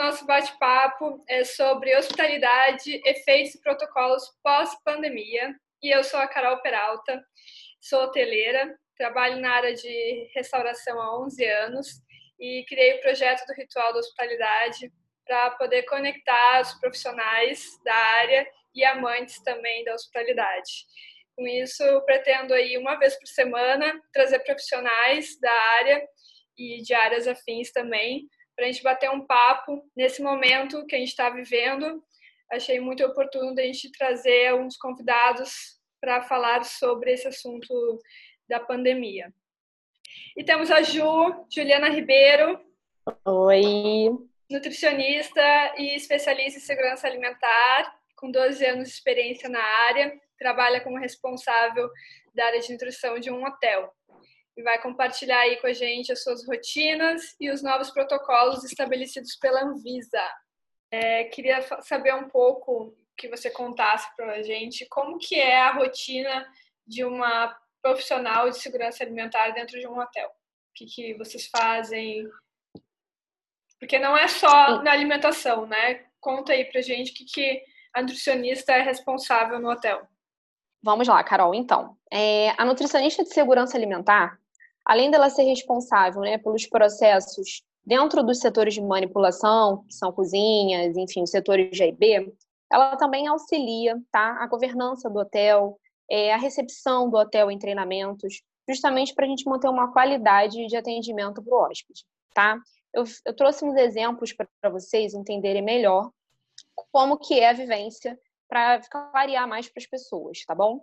nosso bate-papo é sobre hospitalidade, efeitos e protocolos pós-pandemia. E eu sou a Carol Peralta, sou hoteleira, trabalho na área de restauração há 11 anos e criei o projeto do Ritual da Hospitalidade para poder conectar os profissionais da área e amantes também da hospitalidade. Com isso, eu pretendo aí uma vez por semana trazer profissionais da área e de áreas afins também para a gente bater um papo nesse momento que a gente está vivendo. Achei muito oportuno a gente trazer alguns convidados para falar sobre esse assunto da pandemia. E temos a Ju, Juliana Ribeiro. Oi. Nutricionista e especialista em segurança alimentar, com 12 anos de experiência na área, trabalha como responsável da área de nutrição de um hotel e vai compartilhar aí com a gente as suas rotinas e os novos protocolos estabelecidos pela Anvisa. É, queria saber um pouco que você contasse para a gente como que é a rotina de uma profissional de segurança alimentar dentro de um hotel. O que, que vocês fazem? Porque não é só na alimentação, né? Conta aí pra gente o que, que a nutricionista é responsável no hotel. Vamos lá, Carol. Então, é, a nutricionista de segurança alimentar, além dela ser responsável né, pelos processos dentro dos setores de manipulação, que são cozinhas, enfim, os setores de B, ela também auxilia tá, a governança do hotel, é, a recepção do hotel em treinamentos, justamente para a gente manter uma qualidade de atendimento para o hóspede. Tá? Eu, eu trouxe uns exemplos para vocês entenderem melhor como que é a vivência para clarear mais para as pessoas, tá bom?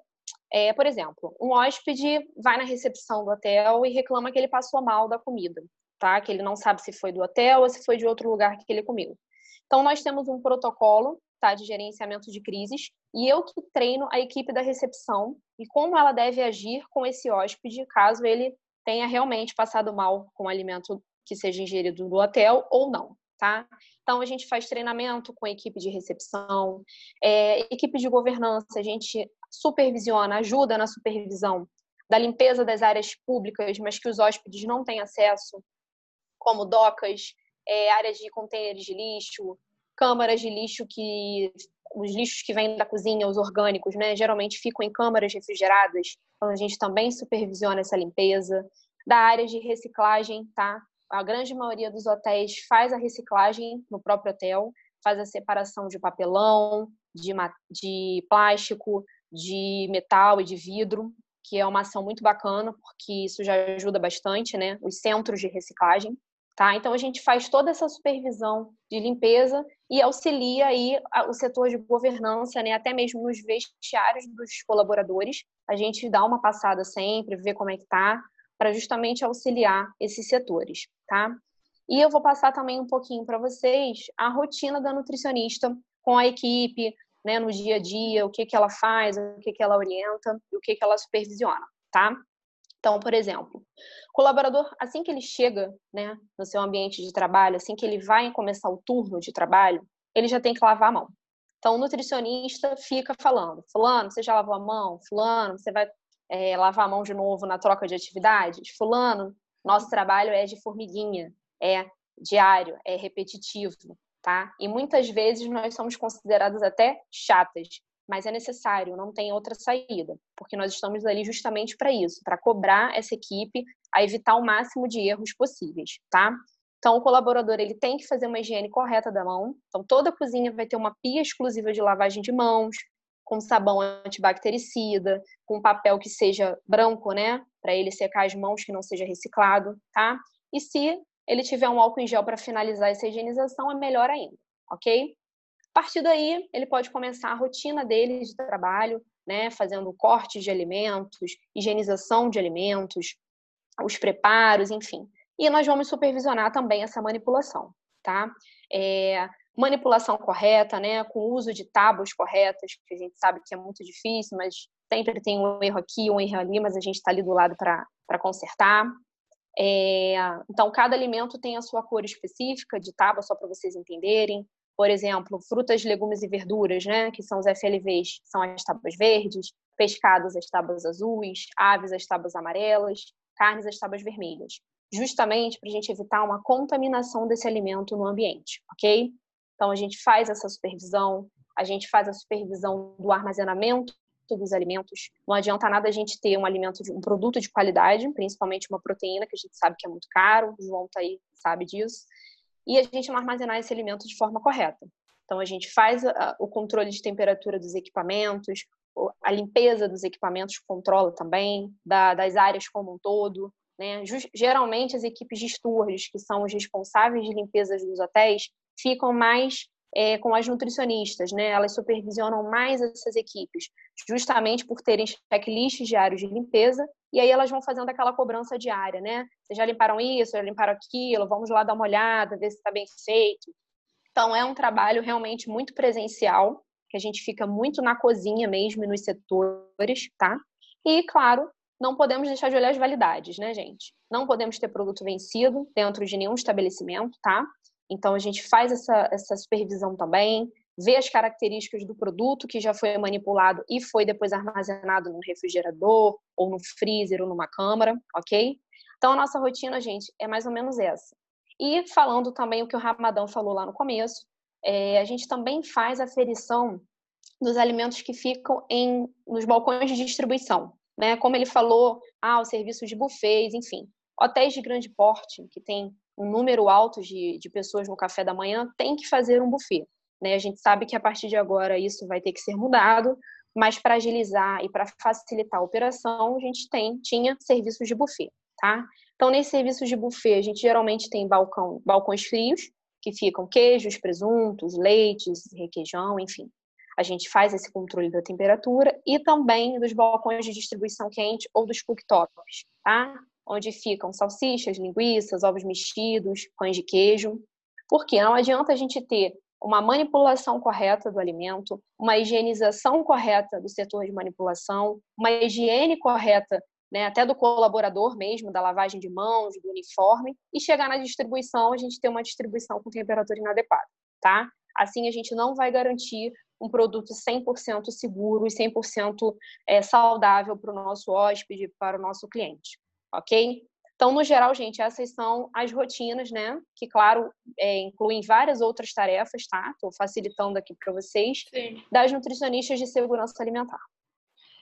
É, por exemplo, um hóspede vai na recepção do hotel e reclama que ele passou mal da comida, tá? Que ele não sabe se foi do hotel ou se foi de outro lugar que ele comeu. Então, nós temos um protocolo tá, de gerenciamento de crises e eu que treino a equipe da recepção e como ela deve agir com esse hóspede caso ele tenha realmente passado mal com o alimento que seja ingerido no hotel ou não, tá? Então, a gente faz treinamento com equipe de recepção, é, equipe de governança, a gente supervisiona, ajuda na supervisão da limpeza das áreas públicas, mas que os hóspedes não têm acesso, como docas, é, áreas de contêineres de lixo, câmaras de lixo que os lixos que vêm da cozinha, os orgânicos, né, geralmente ficam em câmaras refrigeradas. Então a gente também supervisiona essa limpeza da área de reciclagem, tá? A grande maioria dos hotéis faz a reciclagem no próprio hotel, faz a separação de papelão, de, de plástico, de metal e de vidro, que é uma ação muito bacana, porque isso já ajuda bastante, né? Os centros de reciclagem, tá? Então a gente faz toda essa supervisão de limpeza e auxilia aí o setor de governança, né? Até mesmo nos vestiários dos colaboradores. A gente dá uma passada sempre, vê como é que tá, para justamente auxiliar esses setores, tá? E eu vou passar também um pouquinho para vocês a rotina da nutricionista com a equipe, né, no dia a dia, o que, que ela faz, o que, que ela orienta e o que, que ela supervisiona, tá? Então, por exemplo, colaborador, assim que ele chega né, no seu ambiente de trabalho, assim que ele vai começar o turno de trabalho, ele já tem que lavar a mão. Então, o nutricionista fica falando: Fulano, você já lavou a mão? Fulano, você vai é, lavar a mão de novo na troca de atividades? Fulano, nosso trabalho é de formiguinha, é diário, é repetitivo tá? E muitas vezes nós somos consideradas até chatas, mas é necessário, não tem outra saída, porque nós estamos ali justamente para isso, para cobrar essa equipe a evitar o máximo de erros possíveis, tá? Então, o colaborador ele tem que fazer uma higiene correta da mão. Então, toda a cozinha vai ter uma pia exclusiva de lavagem de mãos, com sabão antibactericida, com papel que seja branco, né, para ele secar as mãos, que não seja reciclado, tá? E se ele tiver um álcool em gel para finalizar essa higienização, é melhor ainda, ok? A partir daí, ele pode começar a rotina dele de trabalho, né, fazendo cortes de alimentos, higienização de alimentos, os preparos, enfim. E nós vamos supervisionar também essa manipulação, tá? É, manipulação correta, né, com o uso de tábuas corretas, que a gente sabe que é muito difícil, mas sempre tem um erro aqui, um erro ali, mas a gente está ali do lado para consertar. É, então, cada alimento tem a sua cor específica de tábua, só para vocês entenderem. Por exemplo, frutas, legumes e verduras, né, que são os FLVs, são as tábuas verdes, pescados, as tábuas azuis, aves, as tábuas amarelas, carnes, as tábuas vermelhas. justamente para a gente evitar uma contaminação desse alimento no ambiente, ok? Então, a gente faz essa supervisão, a gente faz a supervisão do armazenamento dos alimentos. Não adianta nada a gente ter um alimento, um produto de qualidade, principalmente uma proteína, que a gente sabe que é muito caro, o João tá aí, sabe disso, e a gente não armazenar esse alimento de forma correta. Então, a gente faz o controle de temperatura dos equipamentos, a limpeza dos equipamentos controla também, da, das áreas como um todo. Né? Geralmente, as equipes de stewards, que são os responsáveis de limpeza dos hotéis, ficam mais é, com as nutricionistas, né? Elas supervisionam mais essas equipes, justamente por terem checklists diários de limpeza, e aí elas vão fazendo aquela cobrança diária, né? Vocês já limparam isso, já limparam aquilo, vamos lá dar uma olhada, ver se está bem feito. Então, é um trabalho realmente muito presencial, que a gente fica muito na cozinha mesmo e nos setores, tá? E, claro, não podemos deixar de olhar as validades, né, gente? Não podemos ter produto vencido dentro de nenhum estabelecimento, tá? Então, a gente faz essa, essa supervisão também, vê as características do produto que já foi manipulado e foi depois armazenado no refrigerador, ou no freezer, ou numa câmara, ok? Então, a nossa rotina, gente, é mais ou menos essa. E falando também o que o Ramadão falou lá no começo, é, a gente também faz a ferição dos alimentos que ficam em, nos balcões de distribuição. Né? Como ele falou, ah, os serviços de buffets, enfim. Hotéis de grande porte, que tem um número alto de, de pessoas no café da manhã, tem que fazer um buffet. Né? A gente sabe que a partir de agora isso vai ter que ser mudado, mas para agilizar e para facilitar a operação, a gente tem, tinha serviços de buffet, tá? Então, nesses serviços de buffet, a gente geralmente tem balcão, balcões frios, que ficam queijos, presuntos, leites, requeijão, enfim. A gente faz esse controle da temperatura e também dos balcões de distribuição quente ou dos cooktops, tá? Onde ficam salsichas, linguiças, ovos mexidos, pães de queijo. Porque não adianta a gente ter uma manipulação correta do alimento, uma higienização correta do setor de manipulação, uma higiene correta né, até do colaborador mesmo, da lavagem de mãos, do uniforme, e chegar na distribuição, a gente ter uma distribuição com temperatura inadequada, tá? Assim a gente não vai garantir um produto 100% seguro e 100% é, saudável para o nosso hóspede, para o nosso cliente ok? Então, no geral, gente, essas são as rotinas, né? Que, claro, é, incluem várias outras tarefas, tá? Estou facilitando aqui para vocês, Sim. das nutricionistas de segurança alimentar.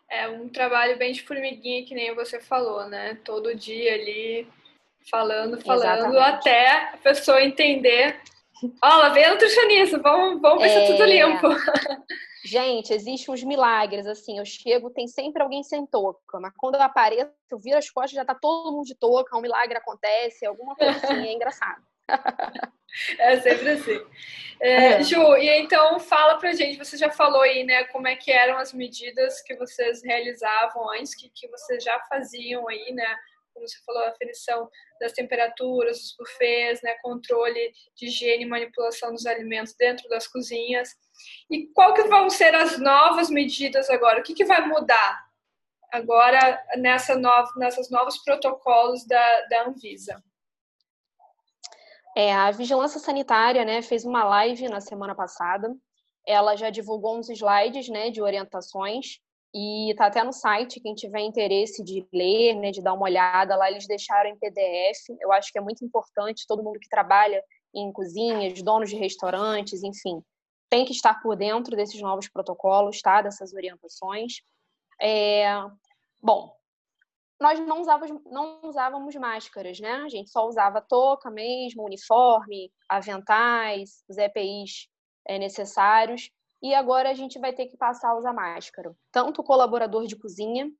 É um trabalho bem de formiguinha, que nem você falou, né? Todo dia ali, falando, falando, Exatamente. até a pessoa entender. Ó, oh, lá vem a nutricionista, vamos, vamos ver é... se é tudo limpo. Gente, existem uns milagres, assim, eu chego, tem sempre alguém sem touca, mas quando eu apareço, eu viro as costas, já tá todo mundo de touca, um milagre acontece, alguma coisa assim, é engraçado. É sempre assim. É, é. Ju, e então fala pra gente, você já falou aí, né, como é que eram as medidas que vocês realizavam antes, que, que vocês já faziam aí, né, como você falou, a aferição das temperaturas, dos buffets, né, controle de higiene e manipulação dos alimentos dentro das cozinhas. E qual que vão ser as novas medidas agora? O que, que vai mudar agora nessa nova, nessas novos protocolos da, da Anvisa? É, a Vigilância Sanitária né, fez uma live na semana passada. Ela já divulgou uns slides né, de orientações e está até no site, quem tiver interesse de ler, né, de dar uma olhada lá, eles deixaram em PDF. Eu acho que é muito importante todo mundo que trabalha em cozinhas, donos de restaurantes, enfim, tem que estar por dentro desses novos protocolos, tá? Dessas orientações. É... Bom, nós não usávamos, não usávamos máscaras, né? A gente só usava touca mesmo, uniforme, aventais, os EPIs é, necessários. E agora a gente vai ter que passar a usar máscara. Tanto o colaborador de cozinha,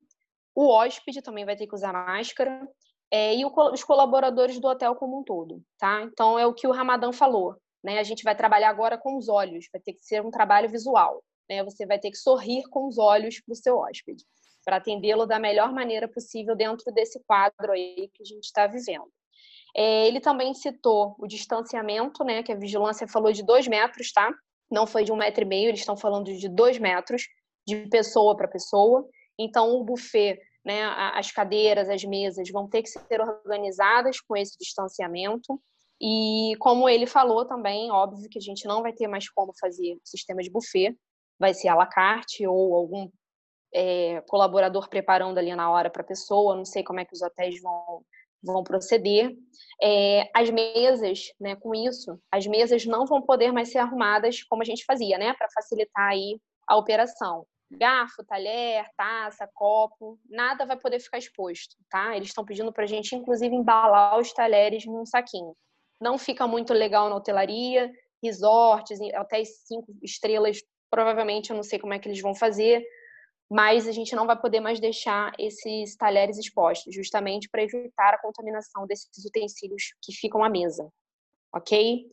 o hóspede também vai ter que usar máscara, é, e o, os colaboradores do hotel como um todo, tá? Então é o que o Ramadã falou. Né? A gente vai trabalhar agora com os olhos, vai ter que ser um trabalho visual. Né? Você vai ter que sorrir com os olhos para o seu hóspede, para atendê-lo da melhor maneira possível dentro desse quadro aí que a gente está vivendo. É, ele também citou o distanciamento, né? Que a vigilância falou de dois metros, tá? Não foi de um metro e meio, eles estão falando de dois metros de pessoa para pessoa. Então, o buffet, né, as cadeiras, as mesas vão ter que ser organizadas com esse distanciamento. E como ele falou também, óbvio que a gente não vai ter mais como fazer sistema de buffet, vai ser à la carte ou algum é, colaborador preparando ali na hora para a pessoa. Não sei como é que os hotéis vão, vão proceder. É, as mesas, né, com isso, as mesas não vão poder mais ser arrumadas como a gente fazia, né, para facilitar aí a operação. Garfo, talher, taça, copo, nada vai poder ficar exposto, tá? Eles estão pedindo para a gente, inclusive, embalar os talheres num saquinho. Não fica muito legal na hotelaria, resorts, até cinco estrelas, provavelmente eu não sei como é que eles vão fazer, mas a gente não vai poder mais deixar esses talheres expostos, justamente para evitar a contaminação desses utensílios que ficam à mesa, ok?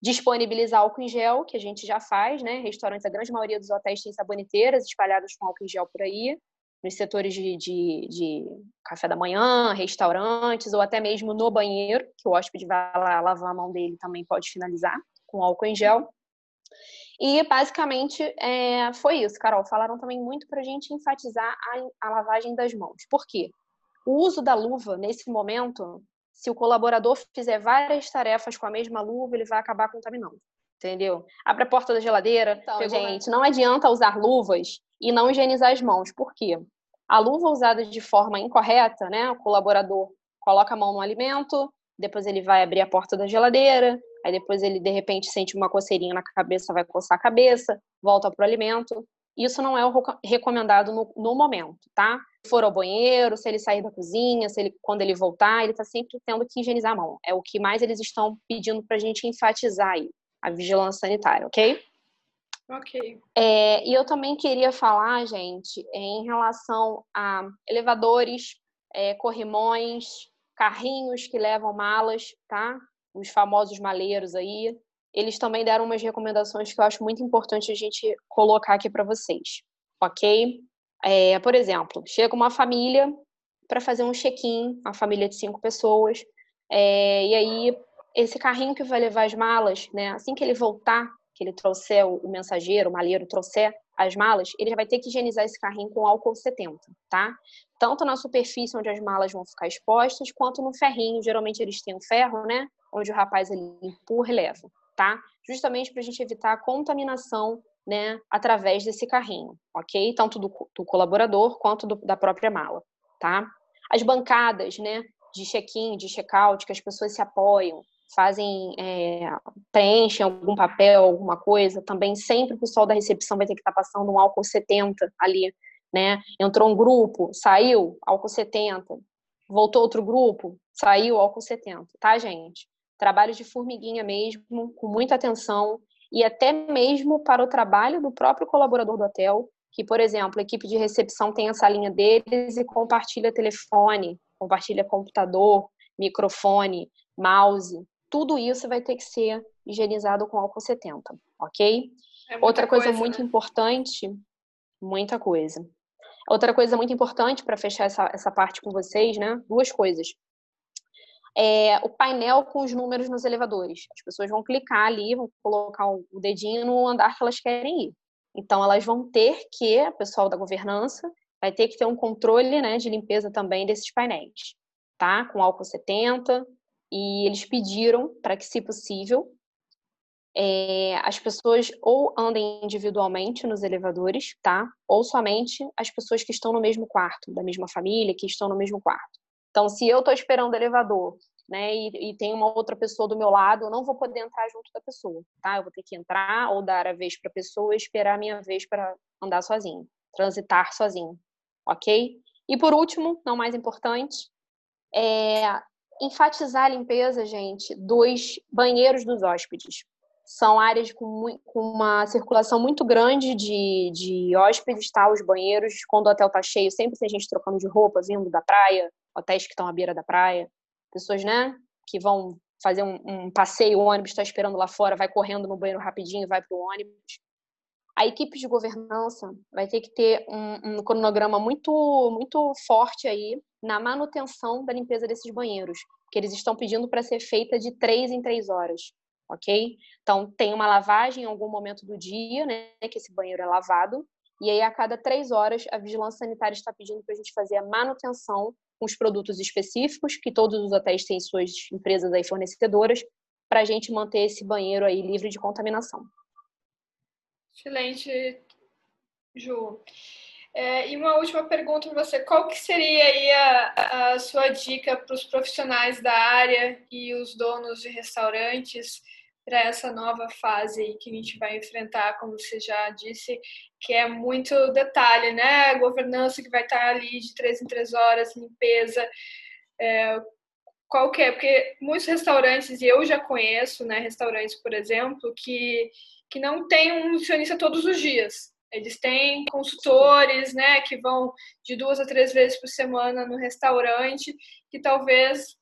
Disponibilizar álcool em gel, que a gente já faz, né? Restaurantes, a grande maioria dos hotéis tem saboneteiras espalhadas com álcool em gel por aí, nos setores de, de, de café da manhã, restaurantes, ou até mesmo no banheiro, que o hóspede vai lá lavar a mão dele também pode finalizar com álcool em gel. E basicamente é, foi isso, Carol. Falaram também muito para a gente enfatizar a, a lavagem das mãos. Por quê? O uso da luva nesse momento, se o colaborador fizer várias tarefas com a mesma luva, ele vai acabar contaminando. Entendeu? Abre a porta da geladeira. Então, gente, não adianta usar luvas e não higienizar as mãos. Por quê? A luva usada de forma incorreta, né? O colaborador coloca a mão no alimento, depois ele vai abrir a porta da geladeira, aí depois ele de repente sente uma coceirinha na cabeça, vai coçar a cabeça, volta para o alimento. Isso não é o recomendado no, no, momento, tá? Se for ao banheiro, se ele sair da cozinha, se ele, quando ele voltar, ele está sempre tendo que higienizar a mão. É o que mais eles estão pedindo para a gente enfatizar aí, a vigilância sanitária, ok? Ok. É, e eu também queria falar, gente, em relação a elevadores, é, corrimões, carrinhos que levam malas, tá? Os famosos maleiros aí. Eles também deram umas recomendações que eu acho muito importante a gente colocar aqui para vocês, ok? É, por exemplo, chega uma família para fazer um check-in, uma família de cinco pessoas, é, e aí esse carrinho que vai levar as malas, né? Assim que ele voltar, que ele trouxer o mensageiro, o malheiro trouxer as malas, ele já vai ter que higienizar esse carrinho com álcool 70, tá? Tanto na superfície onde as malas vão ficar expostas, quanto no ferrinho. Geralmente eles têm um ferro, né? Onde o rapaz ele empurra e leva, tá? Justamente para a gente evitar a contaminação, né? Através desse carrinho, ok? Tanto do, do colaborador quanto do, da própria mala, tá? As bancadas, né? De check-in, de check-out, que as pessoas se apoiam, fazem, é, preenchem algum papel, alguma coisa, também sempre o pessoal da recepção vai ter que estar tá passando um álcool 70 ali, né? Entrou um grupo, saiu, álcool 70. Voltou outro grupo, saiu, álcool 70, tá, gente? Trabalho de formiguinha mesmo, com muita atenção, e até mesmo para o trabalho do próprio colaborador do hotel, que, por exemplo, a equipe de recepção tem essa linha deles e compartilha telefone, compartilha computador, microfone, mouse, tudo isso vai ter que ser higienizado com álcool 70, ok? É Outra coisa, coisa muito né? importante, muita coisa. Outra coisa muito importante para fechar essa, essa parte com vocês, né? Duas coisas. É, o painel com os números nos elevadores. As pessoas vão clicar ali, vão colocar o dedinho no andar que elas querem ir. Então, elas vão ter que, o pessoal da governança, vai ter que ter um controle né, de limpeza também desses painéis, tá? Com álcool 70, e eles pediram para que, se possível, é, as pessoas ou andem individualmente nos elevadores, tá? Ou somente as pessoas que estão no mesmo quarto, da mesma família, que estão no mesmo quarto. Então, se eu estou esperando o elevador, né, e, e, tem uma outra pessoa do meu lado, eu não vou poder entrar junto da pessoa, tá? Eu vou ter que entrar ou dar a vez para a pessoa e esperar a minha vez para andar sozinho, transitar sozinho, ok? E por último, não mais importante, é, enfatizar a limpeza, gente, dos banheiros dos hóspedes. São áreas com, uma circulação muito grande de, de hóspedes, tá? Os banheiros, quando o hotel tá cheio, sempre tem gente trocando de roupa, vindo da praia, hotéis que estão à beira da praia. Pessoas, né, que vão fazer um, um passeio, o ônibus está esperando lá fora, vai correndo no banheiro rapidinho vai para o ônibus. A equipe de governança vai ter que ter um, um cronograma muito, muito forte aí na manutenção da limpeza desses banheiros, que eles estão pedindo para ser feita de três em três horas, ok? Então, tem uma lavagem em algum momento do dia, né, que esse banheiro é lavado, e aí a cada três horas a vigilância sanitária está pedindo para a gente fazer a manutenção com os produtos específicos, que todos os hotéis têm suas empresas aí fornecedoras, para a gente manter esse banheiro aí livre de contaminação. Excelente, Ju. É, e uma última pergunta para você: qual que seria aí a, a sua dica para os profissionais da área e os donos de restaurantes para essa nova fase aí que a gente vai enfrentar, como você já disse, que é muito detalhe, né? A governança que vai estar ali de três em três horas, limpeza, é, qual que é? Porque muitos restaurantes, e eu já conheço, né, restaurantes, por exemplo, que, que não tem um nutricionista todos os dias. Eles têm consultores, né, que vão de duas a três vezes por semana no restaurante, que talvez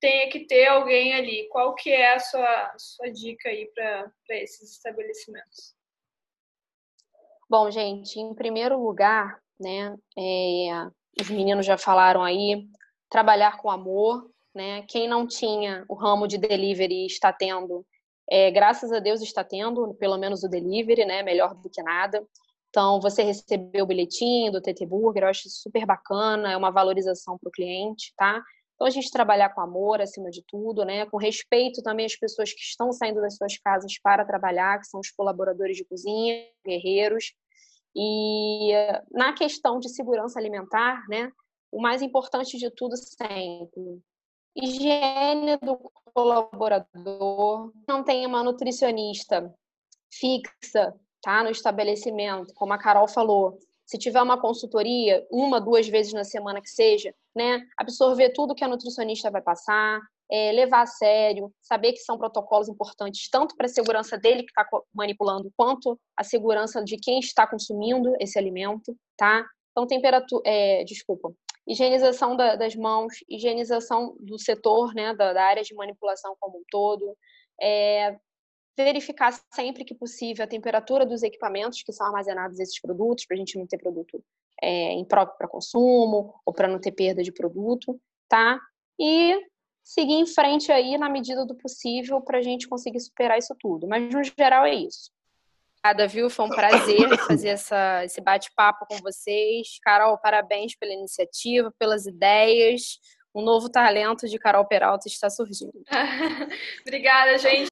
tenha que ter alguém ali. Qual que é a sua, sua dica aí para esses estabelecimentos? Bom, gente, em primeiro lugar, né, é, os meninos já falaram aí, trabalhar com amor, né? Quem não tinha o ramo de delivery está tendo, é, graças a Deus está tendo, pelo menos o delivery, né? Melhor do que nada. Então, você recebeu o bilhetinho do TT Burger, eu acho super bacana, é uma valorização para o cliente, tá? Então, a gente trabalhar com amor acima de tudo, né? Com respeito também às pessoas que estão saindo das suas casas para trabalhar, que são os colaboradores de cozinha, guerreiros. E na questão de segurança alimentar, né? O mais importante de tudo sempre, higiene do colaborador, não tem uma nutricionista fixa, tá, no estabelecimento, como a Carol falou. Se tiver uma consultoria, uma, duas vezes na semana que seja, né, absorver tudo que a nutricionista vai passar, é, levar a sério, saber que são protocolos importantes tanto para a segurança dele que está manipulando, quanto a segurança de quem está consumindo esse alimento, tá? Então, temperatura, é, desculpa, higienização da, das mãos, higienização do setor, né, da, da, área de manipulação como um todo, é, verificar sempre que possível a temperatura dos equipamentos que são armazenados esses produtos, para a gente não ter produto é, impróprio para consumo ou para não ter perda de produto, tá? E seguir em frente aí na medida do possível para a gente conseguir superar isso tudo. Mas no geral é isso. Obrigada, viu? Foi um prazer fazer essa, esse bate-papo com vocês. Carol, parabéns pela iniciativa, pelas ideias. Um novo talento de Carol Peralta está surgindo. Obrigada, gente.